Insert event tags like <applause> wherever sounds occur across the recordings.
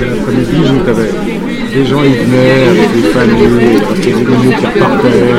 L'après-midi, où t'avais des gens, ils venaient avec des familles, des qui repartaient.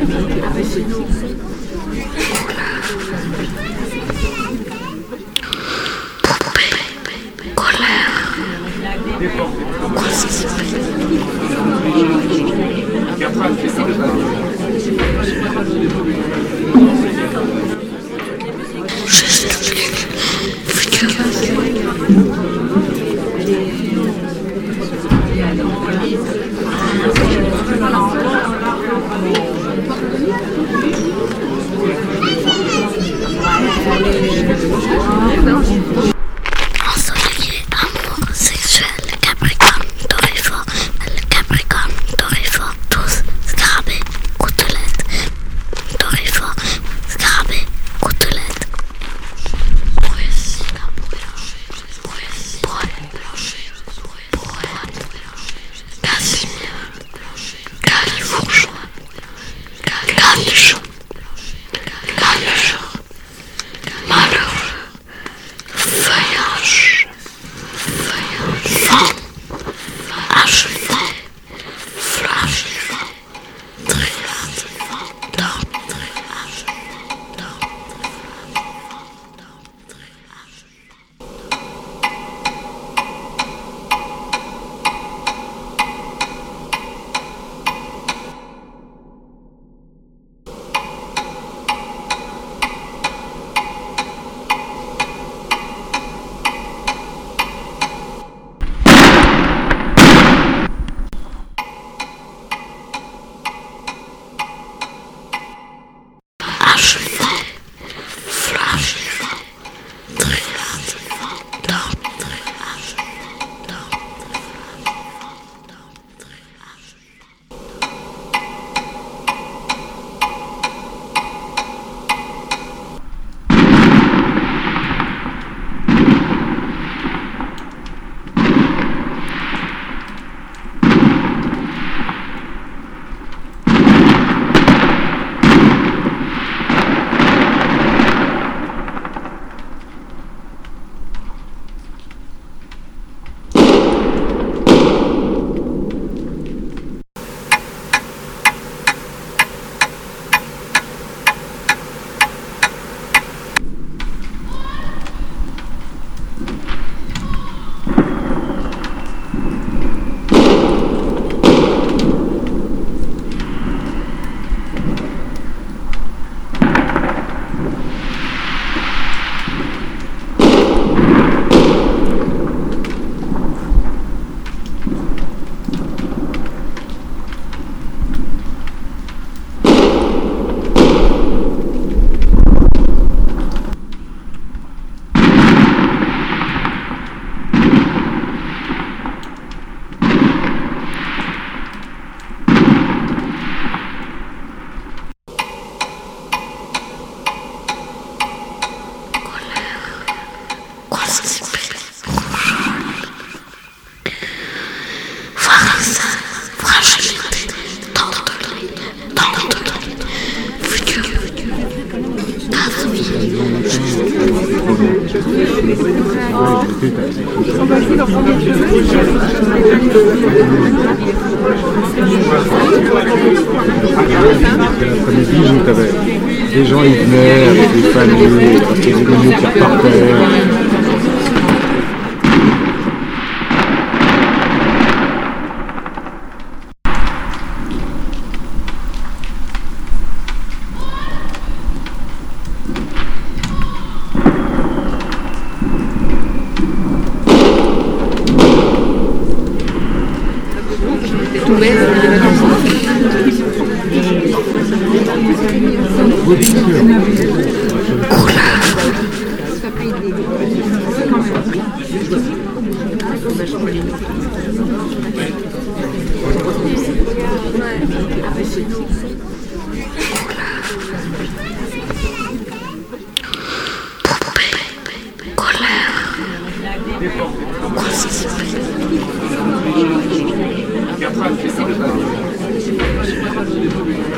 Ensoleillé, L'après-midi, où t'avais des gens, ils venaient avec des familles, parce qu'il y avait des animaux qui repartaient. C'est tout Little bit.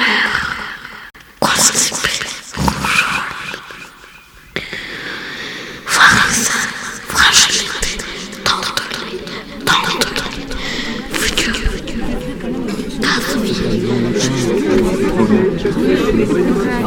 Colère, <laughs>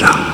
Islam.